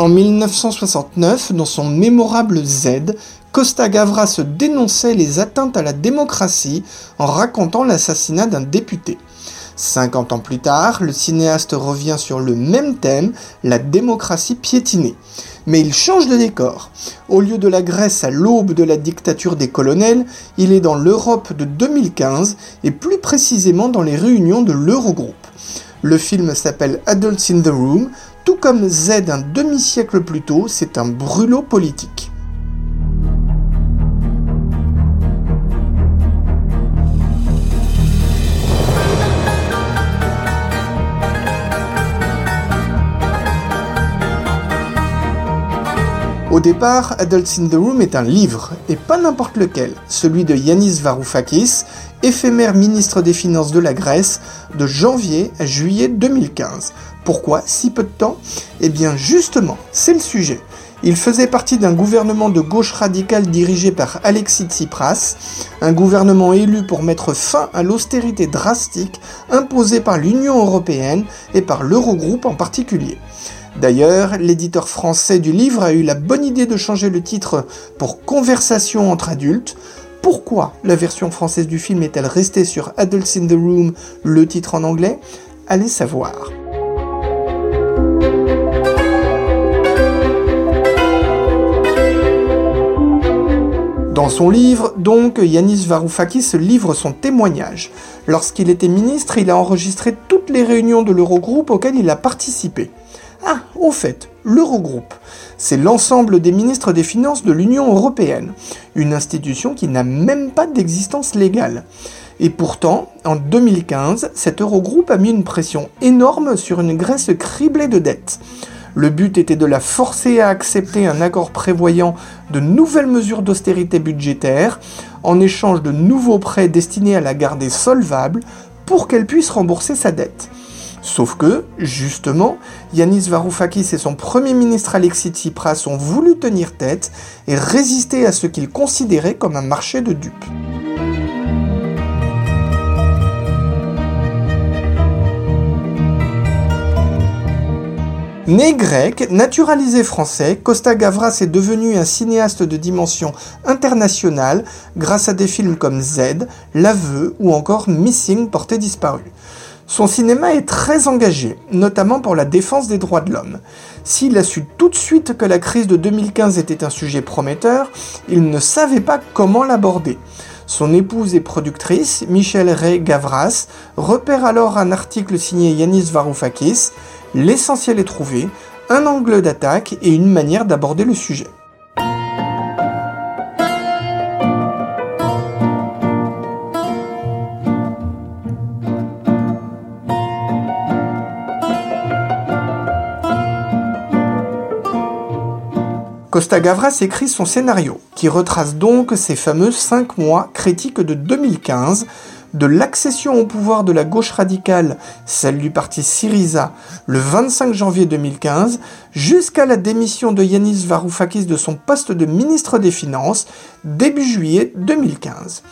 En 1969, dans son mémorable Z, Costa Gavras dénonçait les atteintes à la démocratie en racontant l'assassinat d'un député. 50 ans plus tard, le cinéaste revient sur le même thème, la démocratie piétinée. Mais il change de décor. Au lieu de la Grèce à l'aube de la dictature des colonels, il est dans l'Europe de 2015 et plus précisément dans les réunions de l'Eurogroupe. Le film s'appelle Adults in the Room, tout comme Z un demi-siècle plus tôt, c'est un brûlot politique. Au départ, Adults in the Room est un livre, et pas n'importe lequel, celui de Yanis Varoufakis, éphémère ministre des Finances de la Grèce, de janvier à juillet 2015. Pourquoi si peu de temps? Eh bien justement, c'est le sujet. Il faisait partie d'un gouvernement de gauche radicale dirigé par Alexis Tsipras, un gouvernement élu pour mettre fin à l'austérité drastique imposée par l'Union européenne et par l'Eurogroupe en particulier. D'ailleurs, l'éditeur français du livre a eu la bonne idée de changer le titre pour Conversation entre adultes. Pourquoi la version française du film est-elle restée sur Adults in the Room, le titre en anglais? Allez savoir. Dans son livre, donc, Yanis Varoufakis livre son témoignage. Lorsqu'il était ministre, il a enregistré toutes les réunions de l'Eurogroupe auxquelles il a participé. Ah, au fait, l'Eurogroupe, c'est l'ensemble des ministres des Finances de l'Union européenne, une institution qui n'a même pas d'existence légale. Et pourtant, en 2015, cet Eurogroupe a mis une pression énorme sur une Grèce criblée de dettes. Le but était de la forcer à accepter un accord prévoyant de nouvelles mesures d'austérité budgétaire en échange de nouveaux prêts destinés à la garder solvable pour qu'elle puisse rembourser sa dette. Sauf que, justement, Yanis Varoufakis et son premier ministre Alexis Tsipras ont voulu tenir tête et résister à ce qu'ils considéraient comme un marché de dupes. Né grec, naturalisé français, Costa Gavras est devenu un cinéaste de dimension internationale grâce à des films comme Z, L'Aveu ou encore Missing, porté disparu. Son cinéma est très engagé, notamment pour la défense des droits de l'homme. S'il a su tout de suite que la crise de 2015 était un sujet prometteur, il ne savait pas comment l'aborder. Son épouse et productrice, Michelle Ray Gavras, repère alors un article signé Yanis Varoufakis. L'essentiel est trouvé, un angle d'attaque et une manière d'aborder le sujet. Costa Gavras écrit son scénario, qui retrace donc ces fameux 5 mois critiques de 2015, de l'accession au pouvoir de la gauche radicale, celle du parti Syriza, le 25 janvier 2015, jusqu'à la démission de Yanis Varoufakis de son poste de ministre des Finances, début juillet 2015.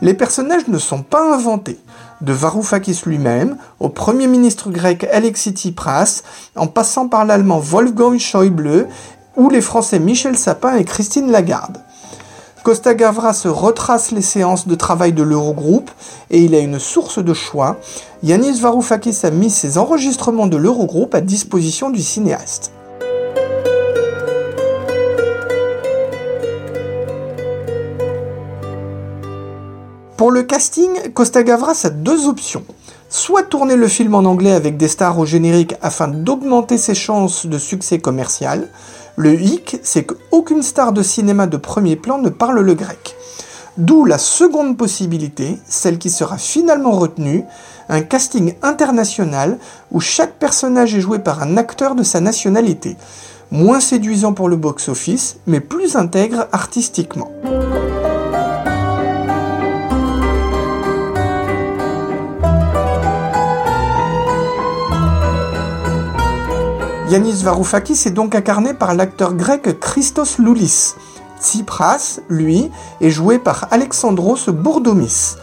Les personnages ne sont pas inventés. De Varoufakis lui-même, au Premier ministre grec Alexis Tsipras, en passant par l'allemand Wolfgang Schäuble ou les Français Michel Sapin et Christine Lagarde. Costa Gavras retrace les séances de travail de l'Eurogroupe et il a une source de choix. Yanis Varoufakis a mis ses enregistrements de l'Eurogroupe à disposition du cinéaste. Pour le casting, Costa Gavras a deux options. Soit tourner le film en anglais avec des stars au générique afin d'augmenter ses chances de succès commercial, le hic, c'est qu'aucune star de cinéma de premier plan ne parle le grec. D'où la seconde possibilité, celle qui sera finalement retenue, un casting international où chaque personnage est joué par un acteur de sa nationalité. Moins séduisant pour le box-office, mais plus intègre artistiquement. Yanis Varoufakis est donc incarné par l'acteur grec Christos Loulis. Tsipras, lui, est joué par Alexandros Bourdomis.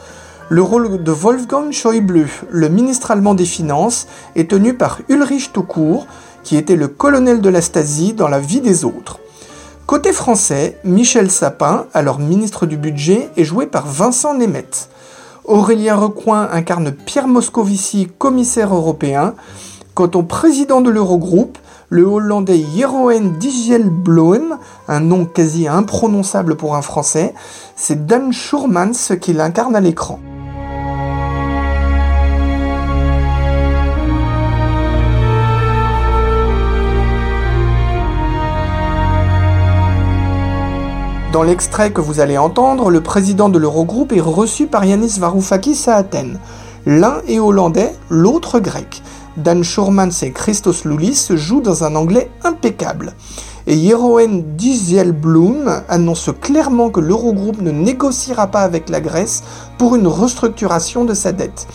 Le rôle de Wolfgang Schäuble, le ministre allemand des Finances, est tenu par Ulrich Toucourt, qui était le colonel de la Stasi dans La vie des autres. Côté français, Michel Sapin, alors ministre du Budget, est joué par Vincent Nemeth. Aurélien Recoin incarne Pierre Moscovici, commissaire européen. Quant au président de l'Eurogroupe, le Hollandais Jeroen Dijsselbloem, un nom quasi imprononçable pour un Français, c'est Dan Schurmans qui l'incarne à l'écran. Dans l'extrait que vous allez entendre, le président de l'Eurogroupe est reçu par Yanis Varoufakis à Athènes. L'un est hollandais, l'autre grec. Dan Schurmans et Christos Loulis jouent dans un anglais impeccable. Et Jeroen Dijsselbloem annonce clairement que l'Eurogroupe ne négociera pas avec la Grèce pour une restructuration de sa dette.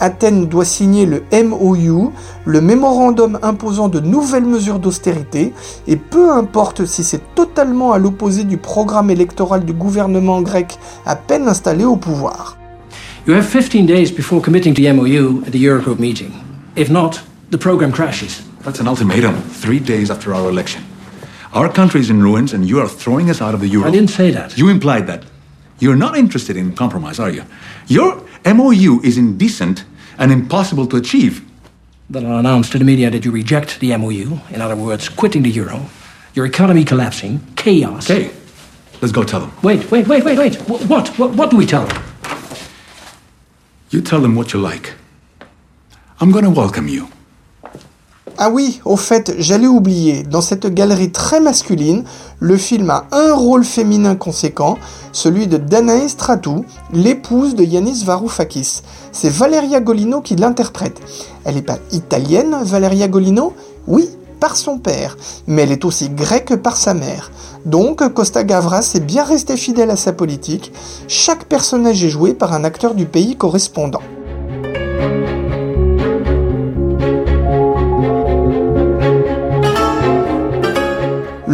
Athènes doit signer le MOU, le mémorandum imposant de nouvelles mesures d'austérité, et peu importe si c'est totalement à l'opposé du programme électoral du gouvernement grec à peine installé au pouvoir. You have 15 days before committing the MOU at the Eurogroup meeting. If not, the program crashes. That's an ultimatum, three days after our election. Our country is in ruins and you are throwing us out of the euro. I didn't say that. You implied that. You're not interested in compromise, are you? Your MOU is indecent and impossible to achieve. Then I'll announce to the media that you reject the MOU. In other words, quitting the euro. Your economy collapsing. Chaos. Okay, let's go tell them. Wait, wait, wait, wait, wait. What? What, what do we tell them? You tell them what you like. I'm gonna welcome you. Ah oui, au fait, j'allais oublier, dans cette galerie très masculine, le film a un rôle féminin conséquent, celui de Danae Stratou, l'épouse de Yanis Varoufakis. C'est Valeria Golino qui l'interprète. Elle n'est pas italienne, Valeria Golino? Oui, par son père, mais elle est aussi grecque par sa mère. Donc, Costa Gavras est bien resté fidèle à sa politique. Chaque personnage est joué par un acteur du pays correspondant.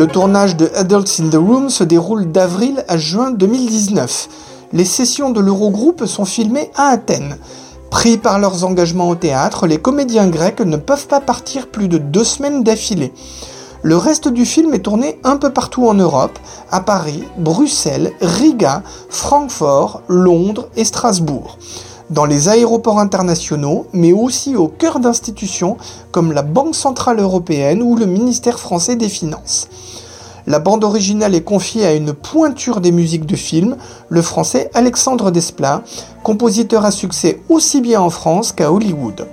Le tournage de Adults in the Room se déroule d'avril à juin 2019. Les sessions de l'Eurogroupe sont filmées à Athènes. Pris par leurs engagements au théâtre, les comédiens grecs ne peuvent pas partir plus de deux semaines d'affilée. Le reste du film est tourné un peu partout en Europe, à Paris, Bruxelles, Riga, Francfort, Londres et Strasbourg. Dans les aéroports internationaux, mais aussi au cœur d'institutions comme la Banque Centrale Européenne ou le ministère français des Finances. La bande originale est confiée à une pointure des musiques de film, le français Alexandre Desplat, compositeur à succès aussi bien en France qu'à Hollywood.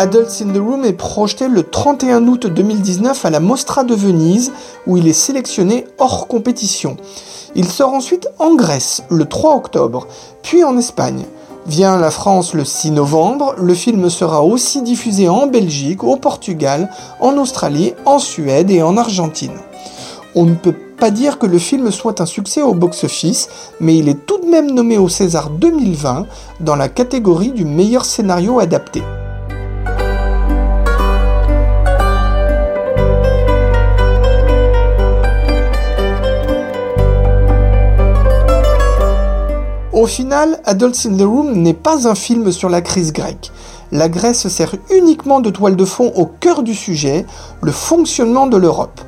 Adults in the Room est projeté le 31 août 2019 à la Mostra de Venise, où il est sélectionné hors compétition. Il sort ensuite en Grèce le 3 octobre, puis en Espagne. Vient la France le 6 novembre, le film sera aussi diffusé en Belgique, au Portugal, en Australie, en Suède et en Argentine. On ne peut pas dire que le film soit un succès au box-office, mais il est tout de même nommé au César 2020 dans la catégorie du meilleur scénario adapté. Final, Adults in the Room n'est pas un film sur la crise grecque. La Grèce sert uniquement de toile de fond au cœur du sujet, le fonctionnement de l'Europe.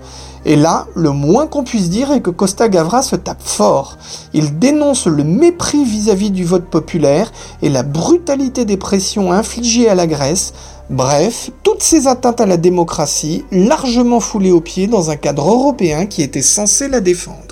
Et là, le moins qu'on puisse dire est que Costa Gavras se tape fort. Il dénonce le mépris vis-à-vis du vote populaire et la brutalité des pressions infligées à la Grèce. Bref, toutes ces atteintes à la démocratie, largement foulées aux pieds dans un cadre européen qui était censé la défendre.